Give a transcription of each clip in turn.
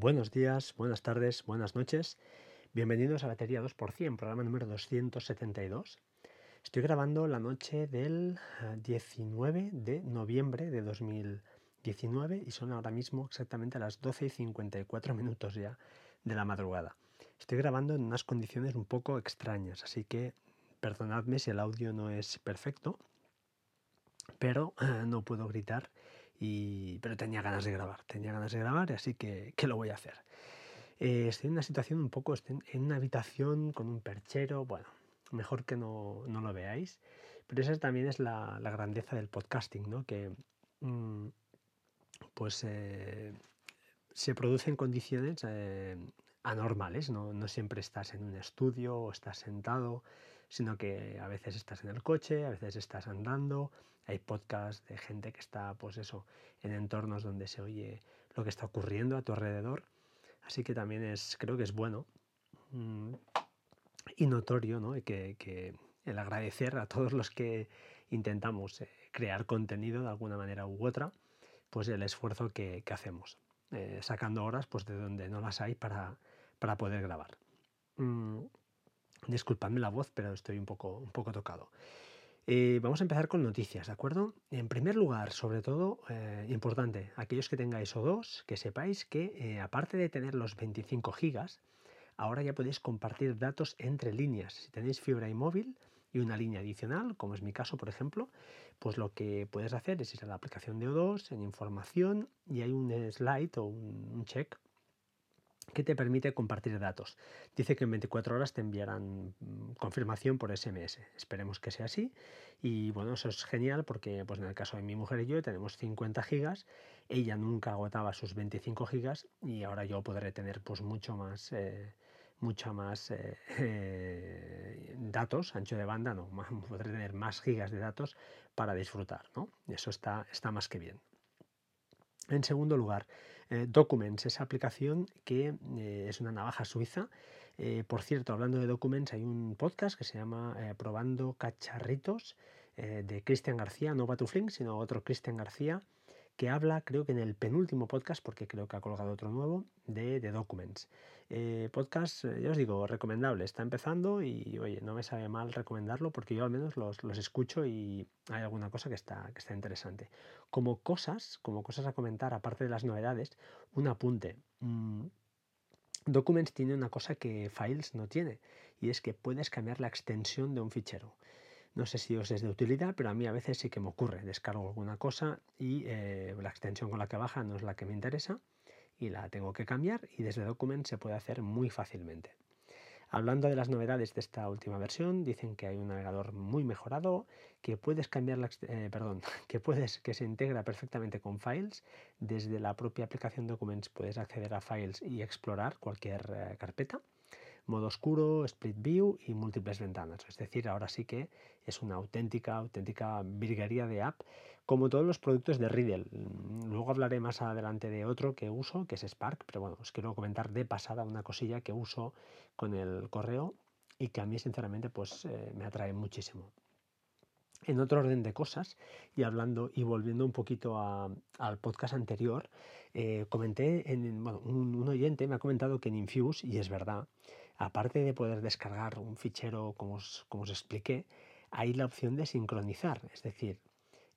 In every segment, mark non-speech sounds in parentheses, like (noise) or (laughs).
Buenos días, buenas tardes, buenas noches. Bienvenidos a Batería 2%, programa número 272. Estoy grabando la noche del 19 eh, de noviembre de 2019 y son ahora mismo exactamente las 12 y 54 minutos ya de la madrugada. Estoy grabando en unas condiciones un poco extrañas, así que perdonadme si el audio no es perfecto, pero eh, no puedo gritar y, pero tenía ganas de grabar, tenía ganas de grabar, así que, que lo voy a hacer. Eh, estoy en una situación un poco, en una habitación con un perchero, bueno, mejor que no, no lo veáis, pero esa también es la, la grandeza del podcasting, ¿no? Que mm, pues eh, se produce en condiciones eh, anormales, ¿no? no siempre estás en un estudio o estás sentado, sino que a veces estás en el coche, a veces estás andando, hay podcasts de gente que está, pues eso, en entornos donde se oye lo que está ocurriendo a tu alrededor. Así que también es, creo que es bueno mm, y notorio, ¿no? Y que, el agradecer a todos los que intentamos eh, crear contenido de alguna manera u otra, pues el esfuerzo que, hacemos, eh, sacando horas pues de donde no las hay para, para poder grabar. Mm, disculpadme la voz, pero estoy un poco, un poco tocado. Eh, vamos a empezar con noticias, ¿de acuerdo? En primer lugar, sobre todo, eh, importante, aquellos que tengáis O2, que sepáis que eh, aparte de tener los 25 gigas, ahora ya podéis compartir datos entre líneas. Si tenéis fibra y móvil y una línea adicional, como es mi caso, por ejemplo, pues lo que puedes hacer es ir a la aplicación de O2 en información y hay un slide o un check que te permite compartir datos. Dice que en 24 horas te enviarán mm, confirmación por SMS. Esperemos que sea así. Y bueno, eso es genial porque pues en el caso de mi mujer y yo tenemos 50 gigas. Ella nunca agotaba sus 25 gigas y ahora yo podré tener pues mucho más... Eh, mucha más eh, eh, datos, ancho de banda, no, (laughs) podré tener más gigas de datos para disfrutar, ¿no? Eso está, está más que bien. En segundo lugar, eh, Documents, esa aplicación que eh, es una navaja suiza. Eh, por cierto, hablando de Documents, hay un podcast que se llama Probando Cacharritos de Cristian García, no Batuflink, sino otro Cristian García, que habla, creo que en el penúltimo podcast, porque creo que ha colgado otro nuevo, de, Documents. Eh, podcast, eh, ya os digo, recomendable, está empezando y oye, no me sabe mal recomendarlo porque yo al menos los, escucho y hay alguna cosa que está, que está interesante. Como cosas, como cosas a comentar, aparte de las novedades, un apunte. Mm, Documents tiene una cosa que Files no tiene y es que puedes cambiar la extensión de un fichero. No sé si os es de utilidad, pero a mí a veces sí que me ocurre. Descargo alguna cosa y eh, la extensión con la que baja no es la que me interesa y la tengo que cambiar y desde Document se puede hacer muy fácilmente. Hablando de las novedades de esta última versión, dicen que hay un navegador muy mejorado, que puedes cambiar la, eh, perdón, (laughs) que puedes que se integra perfectamente con Files. Desde la propia aplicación Documents puedes acceder a Files y explorar cualquier eh, carpeta modo oscuro, split view y múltiples ventanas. Es decir, ahora sí que es una auténtica, auténtica virguería de app, como todos los productos de Riddle. Luego hablaré más adelante de otro que uso, que es Spark, pero bueno, os quiero comentar de pasada una cosilla que uso con el correo y que a mí sinceramente pues eh, me atrae muchísimo. En otro orden de cosas, y hablando y volviendo un poquito al podcast anterior, eh, comenté, en, bueno, un, oyente me ha comentado que en Infuse, y es verdad, aparte de poder descargar un fichero como os, como expliqué, hay la opción de sincronizar, es decir,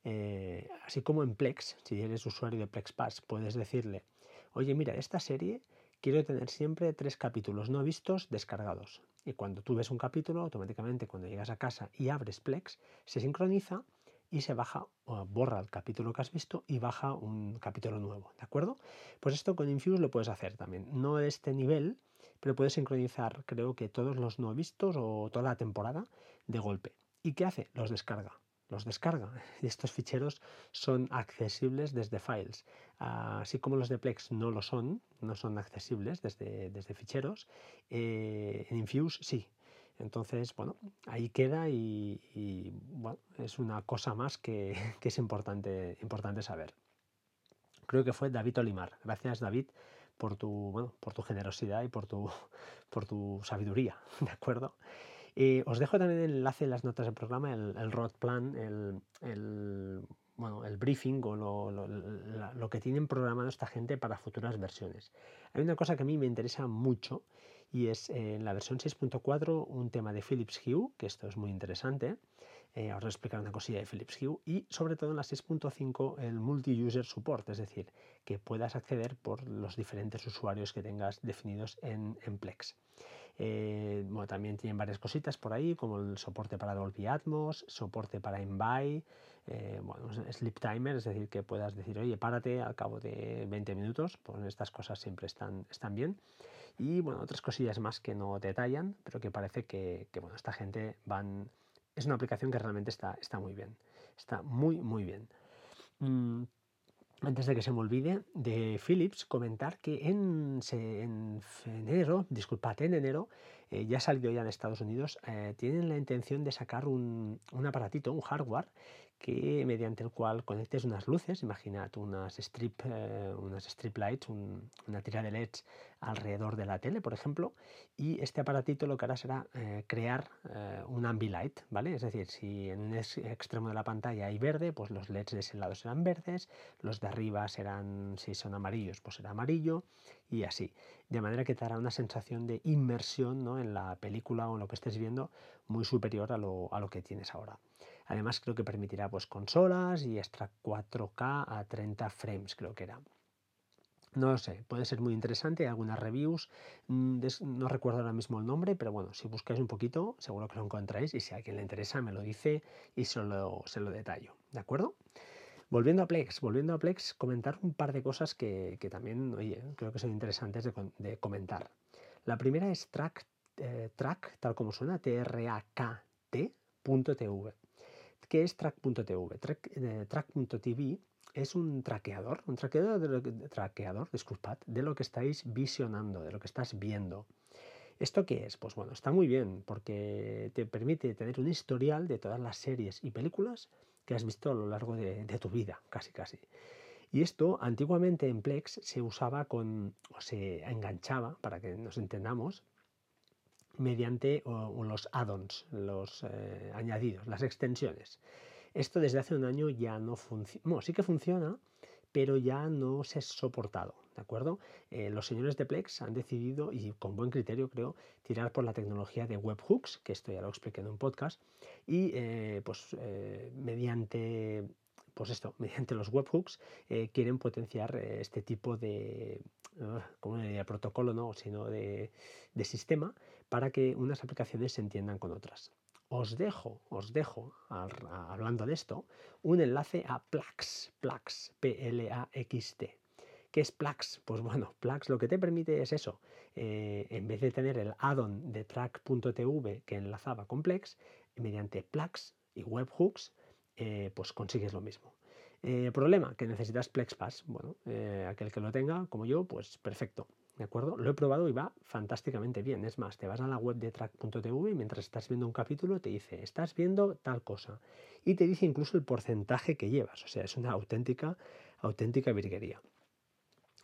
eh, así como en Plex, si eres usuario de PlexPass, puedes decirle, oye, mira, esta serie quiero tener siempre tres capítulos no vistos descargados. Y cuando tú ves un capítulo, automáticamente cuando llegas a casa y abres Plex, se sincroniza y se baja o borra el capítulo que has visto y baja un capítulo nuevo, ¿de acuerdo? Pues esto con Infuse lo puedes hacer también. No de este nivel, pero puedes sincronizar creo que todos los no vistos o toda la temporada de golpe. ¿Y qué hace? Los descarga los descarga. (laughs) Estos ficheros son accesibles desde Files. Así como los de Plex no lo son, no son accesibles desde, desde ficheros, eh, en Infuse sí. Entonces, bueno, ahí queda y, bueno, es una cosa más (laughs) que, es importante, importante saber. Creo que fue David Olimar. Gracias, David, por tu, bueno, por tu generosidad y por tu, (laughs) por tu sabiduría, (laughs) ¿de acuerdo? os dejo también el enlace en las notas del programa, el, road plan, el, bueno, el briefing o lo, lo, que tienen programado esta gente para futuras versiones. Hay una cosa que a mí me interesa mucho y es en la versión 6.4 un tema de Philips Hue, que esto es muy interesante. Eh, os voy a explicar una cosilla de Philips Hue y sobre todo en la 6.5 el multi-user support, es decir, que puedas acceder por los diferentes usuarios que tengas definidos en, en Plex. Eh, bueno, también tienen varias cositas por ahí, como el soporte para Dolby Atmos, soporte para Envy, eh, bueno, sleep timer, es decir, que puedas decir, oye, párate al cabo de 20 minutos, pues estas cosas siempre están, están bien. Y bueno, otras cosillas más que no detallan, pero que parece que, que bueno, esta gente van... Es una aplicación que realmente está, está muy bien, está muy, muy bien. Mm, antes de que se me olvide, de Philips, comentar que en, en enero, disculpad, en enero, eh, ya ha salido ya en Estados Unidos, eh, tienen la intención de sacar un, un, aparatito, un hardware, que mediante el cual conectes unas luces, imaginad unas strip, eh, unas strip lights, una tira de LEDs alrededor de la tele, por ejemplo, y este aparatito lo que hará será eh, crear eh, un ambilight, ¿vale? Es decir, si en un extremo de la pantalla hay verde, pues los LEDs de ese lado serán verdes, los de arriba serán, si son amarillos, pues será amarillo, y así. De manera que te dará una sensación de inmersión ¿no? en la película o en lo que estés viendo muy superior a lo, a lo que tienes ahora. Además creo que permitirá pues consolas y extra 4K a 30 frames creo que era. No lo sé, puede ser muy interesante, algunas reviews, mm, no recuerdo ahora mismo el nombre, pero bueno, si buscáis un poquito, seguro que lo encontráis y si a alguien le interesa me lo dice y se lo, se lo detallo, ¿de acuerdo? Volviendo a Plex, volviendo a Plex, comentar un par de cosas que, también, oye, creo que son interesantes de, comentar. La primera es track, eh, track tal como suena, T-R-A-K-T.tv. ¿Qué es track.tv? Track.tv track es un traqueador, un traqueador de, lo que, traqueador, de lo que estáis visionando, de lo que estás viendo. ¿Esto qué es? Pues bueno, está muy bien porque te permite tener un historial de todas las series y películas que has visto a lo largo de, tu vida, casi casi. Y esto antiguamente en Plex se usaba con, o se enganchaba, para que nos entendamos, mediante los add-ons, los eh, añadidos, las extensiones. Esto desde hace un año ya no funciona. Sí que funciona, pero ya no se ha soportado, ¿de acuerdo? Eh, los señores de Plex han decidido, y con buen criterio creo, tirar por la tecnología de webhooks, que esto ya lo expliqué en un podcast, y eh, pues mediante pues esto, (laughs) mediante los webhooks quieren potenciar este tipo de, como de protocolo, no, sino de, de sistema para que unas aplicaciones se entiendan con otras os dejo, os dejo, hablando de esto, un enlace a Plax, Plax, P-L-A-X-T. ¿Qué es Plax? Pues bueno, Plax lo que te permite es eso. Eh, en vez de tener el add-on de track.tv que enlazaba con Plex, mediante Plax y webhooks, eh, pues consigues lo mismo. Eh, problema, que necesitas PlexPass. Bueno, aquel que lo tenga, como yo, pues perfecto. ¿De acuerdo? Lo he probado y va fantásticamente bien. Es más, te vas a la web de track.tv y mientras estás viendo un capítulo te dice, estás viendo tal cosa. Y te dice incluso el porcentaje que llevas. O sea, es una auténtica, auténtica virguería.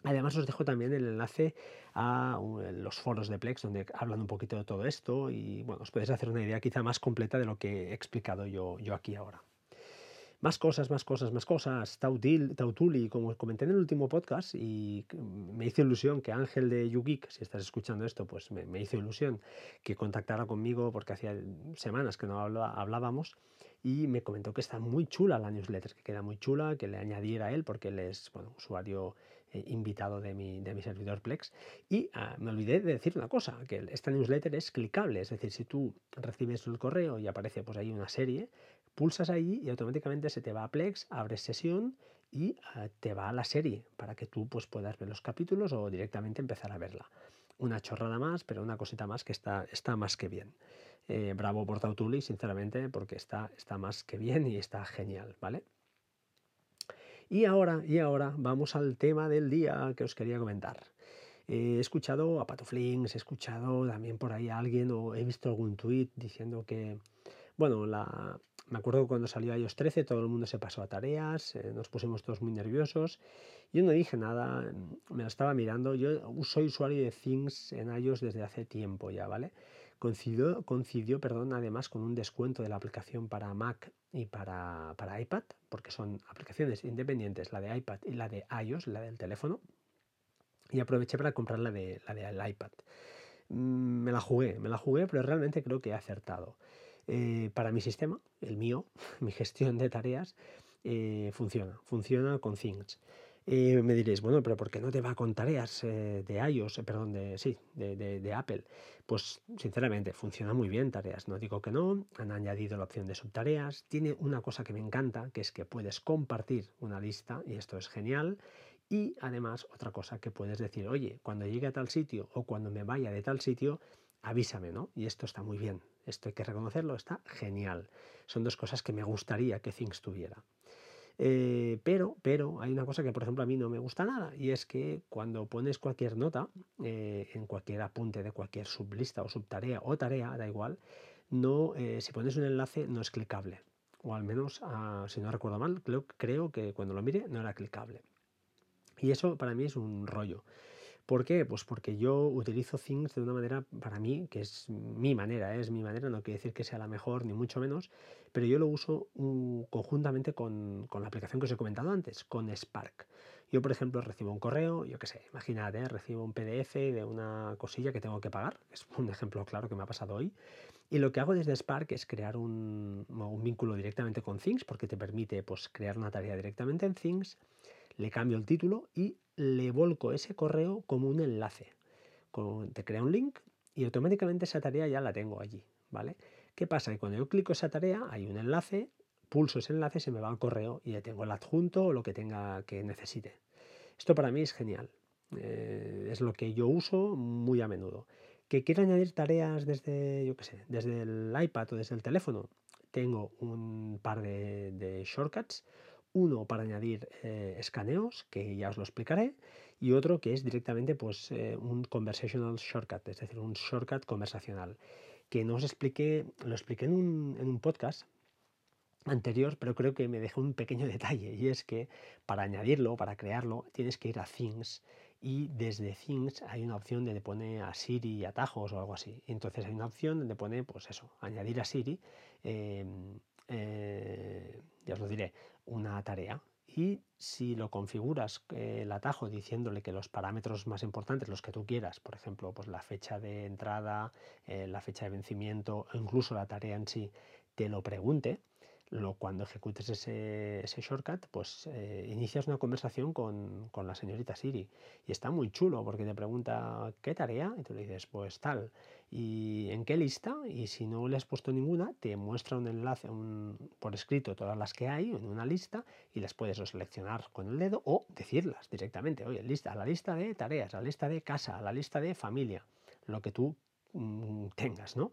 Además os dejo también el enlace a los foros de Plex donde hablan un poquito de todo esto y bueno, os podéis hacer una idea quizá más completa de lo que he explicado yo, yo aquí ahora. Más cosas, más cosas, más cosas. Tautuli, como comenté en el último podcast, y me hizo ilusión que Ángel de YouGeek, si estás escuchando esto, pues me, hizo ilusión que contactara conmigo porque hacía semanas que no hablábamos y me comentó que está muy chula la newsletter, que queda muy chula, que le añadiera él porque él es bueno, usuario eh, invitado de mi, de mi servidor Plex. Y ah, me olvidé de decir una cosa, que esta newsletter es clicable, es decir, si tú recibes el correo y aparece pues ahí una serie, pulsas ahí y automáticamente se te va a Plex, abres sesión y ah, te va a la serie para que tú pues, puedas ver los capítulos o directamente empezar a verla. Una chorrada más, pero una cosita más que está, está más que bien. Eh, bravo por Tautuli, sinceramente, porque está, está más que bien y está genial, ¿vale? Y ahora, y ahora vamos al tema del día que os quería comentar. he escuchado a Pato Flings, he escuchado también por ahí a alguien o he visto algún tuit diciendo que, bueno, me acuerdo que cuando salió iOS 13 todo el mundo se pasó a tareas, eh, nos pusimos todos muy nerviosos. Yo no dije nada, me lo estaba mirando. Yo soy usuario de Things en iOS desde hace tiempo ya, ¿vale? coincidió, coincidió perdón, además con un descuento de la aplicación para Mac y para, para iPad, porque son aplicaciones independientes, la de iPad y la de iOS, la del teléfono, y aproveché para comprar la de la del iPad. Mm, me la jugué, me la jugué, pero realmente creo que he acertado. Eh, para mi sistema, el mío, (laughs) mi gestión de tareas, eh, funciona, funciona con Things. Eh, me diréis, bueno, pero ¿por qué no te va con tareas de iOS, perdón, de, sí, de, de, Apple? Pues sinceramente, funciona muy bien tareas, no digo que no, han añadido la opción de subtareas, tiene una cosa que me encanta, que es que puedes compartir una lista, y esto es genial, y además otra cosa que puedes decir, oye, cuando llegue a tal sitio o cuando me vaya de tal sitio, avísame, ¿no? Y esto está muy bien, esto hay que reconocerlo, está genial. Son dos cosas que me gustaría que Things tuviera. Eh, pero, pero hay una cosa que, por ejemplo, a mí no me gusta nada, y es que cuando pones cualquier nota eh, en cualquier apunte de cualquier sublista o subtarea o tarea, da igual, no, eh, si pones un enlace no es clicable. O al menos, ah, si no recuerdo mal, creo, creo que cuando lo mire no era clicable. Y eso para mí es un rollo. ¿Por qué? Pues porque yo utilizo Things de una manera, para mí, que es mi manera, ¿eh? es mi manera, no quiere decir que sea la mejor, ni mucho menos, pero yo lo uso mm, conjuntamente con, con, la aplicación que os he comentado antes, con Spark. Yo, por ejemplo, recibo un correo, yo qué sé, imagínate, ¿eh? recibo un PDF de una cosilla que tengo que pagar, es (laughs) un ejemplo claro que me ha pasado hoy, y lo que hago desde Spark es crear un, un vínculo directamente con Things, porque te permite pues, crear una tarea directamente en Things, le cambio el título y le volco ese correo como un enlace. te crea un link y automáticamente esa tarea ya la tengo allí, ¿vale? ¿Qué pasa? Que cuando yo clico esa tarea hay un enlace, pulso ese enlace, se me va al correo y ya tengo el adjunto o lo que tenga que necesite. Esto para mí es genial. Eh, es lo que yo uso muy a menudo. ¿Que quiero añadir tareas desde, yo qué sé, desde el iPad o desde el teléfono? Tengo un par de shortcuts uno para añadir eh, escaneos, que ya os lo explicaré, y otro que es directamente pues, eh, un conversational shortcut, es decir, un shortcut conversacional, que no os expliqué, lo expliqué en un, en un podcast anterior, pero creo que me dejó un pequeño (laughs) detalle, y es que para añadirlo, para crearlo, tienes que ir a Things, y desde Things hay una opción donde pone a Siri atajos o algo así. Entonces hay una opción donde pone, pues eso, añadir a Siri, em, eh, ya os lo diré, una tarea. Y si lo configuras eh, el atajo diciéndole que los parámetros más importantes, los que tú quieras, por ejemplo, pues la fecha de entrada, eh, la fecha de vencimiento, o incluso la tarea en sí, te lo pregunte, lo, cuando ejecutes ese, shortcut, pues eh, inicias una conversación con, con, la señorita Siri. Y está muy chulo porque te pregunta qué tarea y tú le dices, pues tal. ¿Y en qué lista? Y si no le has puesto ninguna, te muestra un enlace un, por escrito todas las que hay en una lista y las puedes seleccionar con el dedo o decirlas directamente. Oye, lista, a la lista de tareas, a la lista de casa, a la lista de familia, lo que tú mm, tengas, ¿no?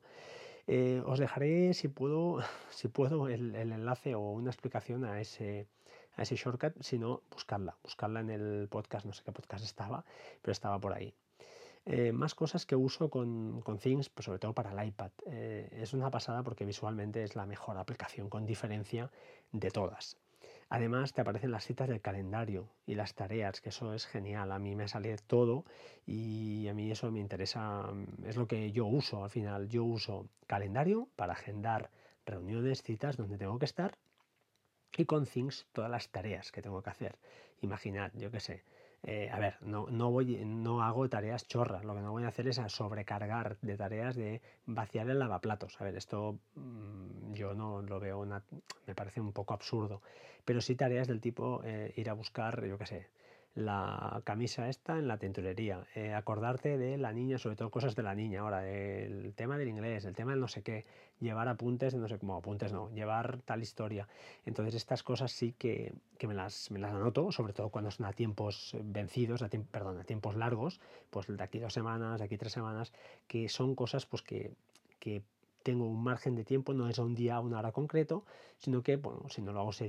Eh, os dejaré, si puedo, (laughs) si puedo el, enlace o una explicación a ese, a ese shortcut, si no, buscarla, buscarla en el podcast, no sé qué podcast estaba, pero estaba por ahí. Eh, más cosas que uso con, con Things, pues sobre todo para el iPad. Eh, es una pasada porque visualmente es la mejor aplicación con diferencia de todas. Además te aparecen las citas del calendario y las tareas, que eso es genial. A mí me sale todo y a mí eso me interesa, mm, es lo que yo uso al final. Yo uso calendario para agendar reuniones, citas donde tengo que estar y con Things todas las tareas que tengo que hacer. Imaginad, yo qué sé, eh, a ver, no, no, voy, no hago tareas chorras, lo que no voy a hacer es a sobrecargar de tareas de vaciar el lavaplatos. A ver, esto mm, yo no lo veo, me parece un poco absurdo, pero sí tareas del tipo eh, ir a buscar, yo qué sé, la camisa esta en la tintorería, eh, acordarte de la niña, sobre todo cosas de la niña, ahora, el tema del inglés, el tema del no sé qué, llevar apuntes de no sé cómo, apuntes no, llevar tal historia. Entonces estas cosas sí que, que me, las, me las anoto, sobre todo cuando son a tiempos vencidos, a perdón, a tiempos largos, pues de aquí dos semanas, de aquí tres semanas, que son cosas pues que, que tengo un margen de tiempo, no es a un día, a una hora concreto, sino que, bueno, si no lo hago ese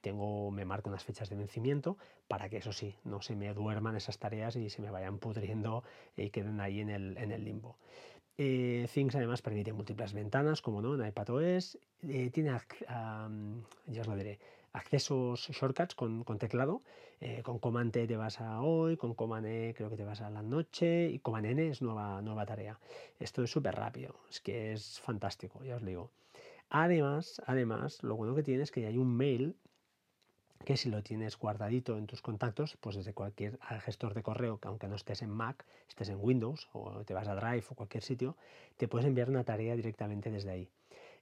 tengo, me marco unas fechas de vencimiento para que eso sí, no se me duerman esas tareas y se me vayan pudriendo y queden ahí en el, en el limbo. Eh, Things además permite múltiples ventanas, como no, en iPadOS. Eh, tiene, ya os lo diré, accesos shortcuts con, teclado. Eh, con Command T te vas a hoy, con Command E creo que te vas a la noche y Command N es nueva, nueva tarea. Esto es súper rápido, es que es fantástico, ya os digo. Además, además, lo bueno que tiene es que hay un mail que si lo tienes guardadito en tus contactos, pues desde cualquier gestor de correo, que aunque no estés en Mac, estés en Windows o te vas a Drive o cualquier sitio, te puedes enviar una tarea directamente desde ahí.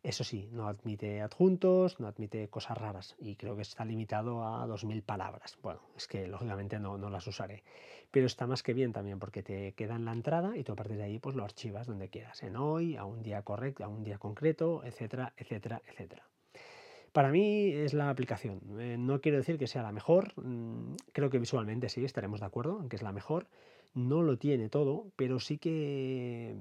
Eso sí, no admite adjuntos, no admite cosas raras y creo que está limitado a 2.000 palabras. Bueno, es que lógicamente no, no, las usaré. Pero está más que bien también porque te queda en la entrada y tú a partir de ahí pues lo archivas donde quieras, en hoy, a un día correcto, a un día concreto, etcétera, etcétera, etcétera. Para mí es la aplicación. Eh, no quiero decir que sea la mejor. Mm, creo que visualmente sí, estaremos de acuerdo en que es la mejor. No lo tiene todo, pero sí que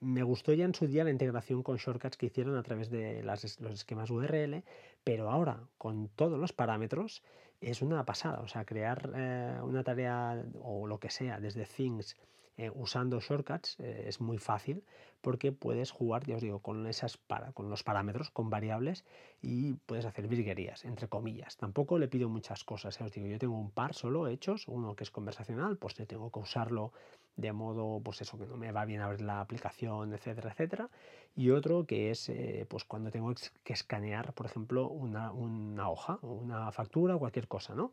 me gustó ya en su día la integración con shortcuts que hicieron a través de los esquemas URL, pero ahora con todos los parámetros es una pasada. O sea, crear eh, una tarea o lo que sea desde Things eh, usando shortcuts eh, es muy fácil porque puedes jugar, ya os digo, con, esas para, con los parámetros, con variables y puedes hacer virguerías, entre comillas. Tampoco le pido muchas cosas. Os digo, yo tengo un par solo hechos, uno que es conversacional, pues tengo que usarlo de modo, pues eso, que no me va bien abrir la aplicación, etcétera, etcétera. Y otro que es, eh, pues cuando tengo que escanear, por ejemplo, una, una hoja, una factura o cualquier cosa, ¿no?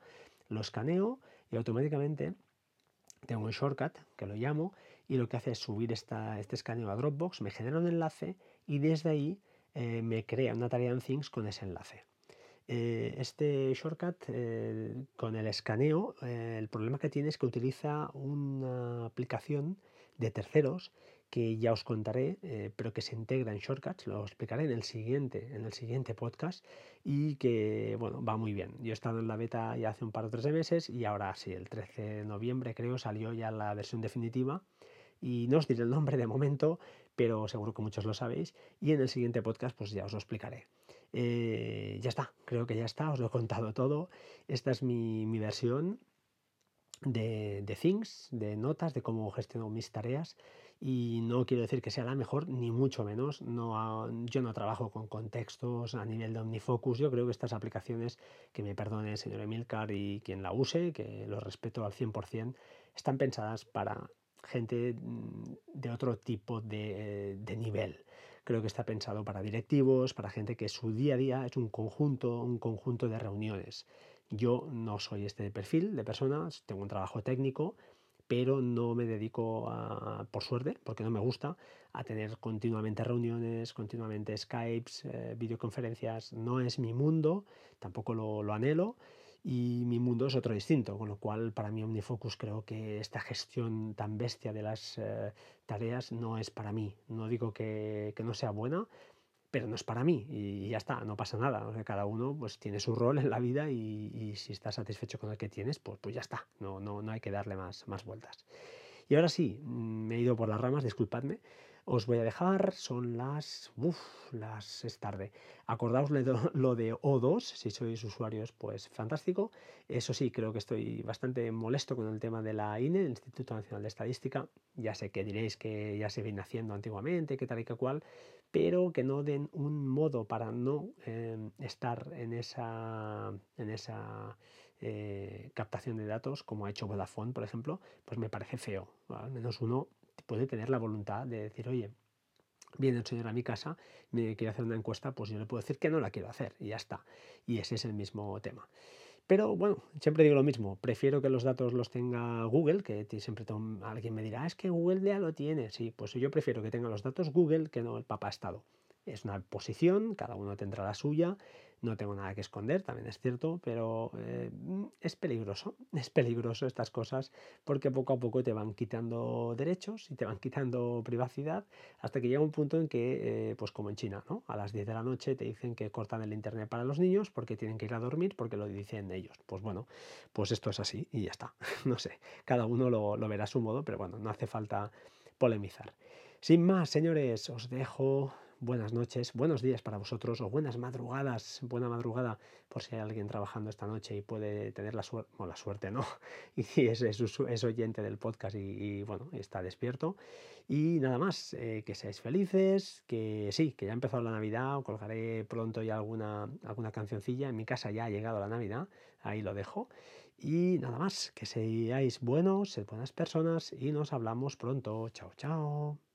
Lo escaneo y automáticamente tengo un shortcut que lo llamo y lo que hace es subir esta, este escaneo a Dropbox, me genera un enlace y desde ahí eh, me crea una tarea en Things con ese enlace. Eh, este shortcut eh, con el escaneo, el problema que tiene es que utiliza una aplicación de terceros que ya os contaré, pero que se integra en shortcuts, lo explicaré en el siguiente, en el siguiente podcast y que bueno, va muy bien. Yo he estado en la beta ya hace un par o tres de meses y ahora sí, el 13 de noviembre creo salió ya la versión definitiva y no os diré el nombre de momento, pero seguro que muchos lo sabéis y en el siguiente podcast pues ya os lo explicaré. Eh, ya está, creo que ya está, os lo he contado todo. Esta es mi, versión de, de, Things, de notas, de cómo gestiono mis tareas. Y no quiero decir que sea la mejor, ni mucho menos. No, yo no trabajo con contextos a nivel de OmniFocus. Yo creo que estas aplicaciones, que me perdone el señor Emilcar y quien la use, que lo respeto al 100%, están pensadas para gente mm, de otro tipo de, de nivel creo que está pensado para directivos, para gente que su día a día es un conjunto, un conjunto de reuniones. Yo no soy este perfil de personas, tengo un trabajo técnico, pero no me dedico a, por suerte, porque no me gusta, a tener continuamente reuniones, continuamente Skypes, eh, videoconferencias. No es mi mundo, tampoco lo, lo anhelo y mi mundo es otro distinto, con lo cual para mí OmniFocus creo que esta gestión tan bestia de las eh, tareas no es para mí. No digo que, que, no sea buena, pero no es para mí y ya está, no pasa nada. Cada uno pues tiene su rol en la vida y, y, si estás satisfecho con el que tienes, pues, pues ya está, no, no, no hay que darle más, más vueltas. Y ahora sí, me he ido por las ramas, disculpadme os voy a dejar, son las... Uf, las es tarde. Acordaos (laughs) lo de O2, si sois usuarios, pues fantástico. Eso sí, creo que estoy bastante molesto con el tema de la INE, el Instituto Nacional de Estadística. Ya sé que diréis que ya se viene haciendo antiguamente, que tal y que cual, pero que no den un modo para no em, estar en esa, en esa eh, captación de datos, como ha hecho Vodafone, por ejemplo, pues me parece feo. Al menos uno puede tener la voluntad de decir, oye, viene el señor a mi casa, me quiere hacer una encuesta, pues yo le puedo decir que no la quiero hacer y ya está. Y ese es el mismo tema. Pero bueno, siempre digo lo mismo, prefiero que los datos los tenga Google, que siempre alguien me dirá, ah, es que Google ya lo tiene. Sí, pues yo prefiero que tenga los datos Google que no el Papa Estado. Es una posición, cada uno tendrá la suya, no tengo nada que esconder, también es cierto, pero eh, es peligroso, (laughs) es peligroso estas cosas porque poco a poco te van quitando derechos y te van quitando privacidad hasta que llega un punto en que, eh, pues como en China, ¿no? a las 10 de la noche te dicen que cortan el internet para los niños porque tienen que ir a dormir porque lo dicen ellos. Pues bueno, pues esto es así y ya está. (laughs) no sé, cada uno lo, lo verá a su modo, pero bueno, no hace falta polemizar. Sin más, señores, os dejo buenas noches, buenos días para vosotros o buenas madrugadas, buena madrugada por si hay alguien trabajando esta noche y puede tener la suerte, o la suerte, ¿no? (laughs) Y es, es, oyente del podcast y, bueno, está despierto. Y nada más, eh, que seáis felices, que sí, que ya ha empezado la Navidad, colgaré pronto ya alguna, cancioncilla. En mi casa ya ha llegado la Navidad, ahí lo dejo. Y nada más, que seáis buenos, sed buenas personas y nos hablamos pronto. Chao, chao.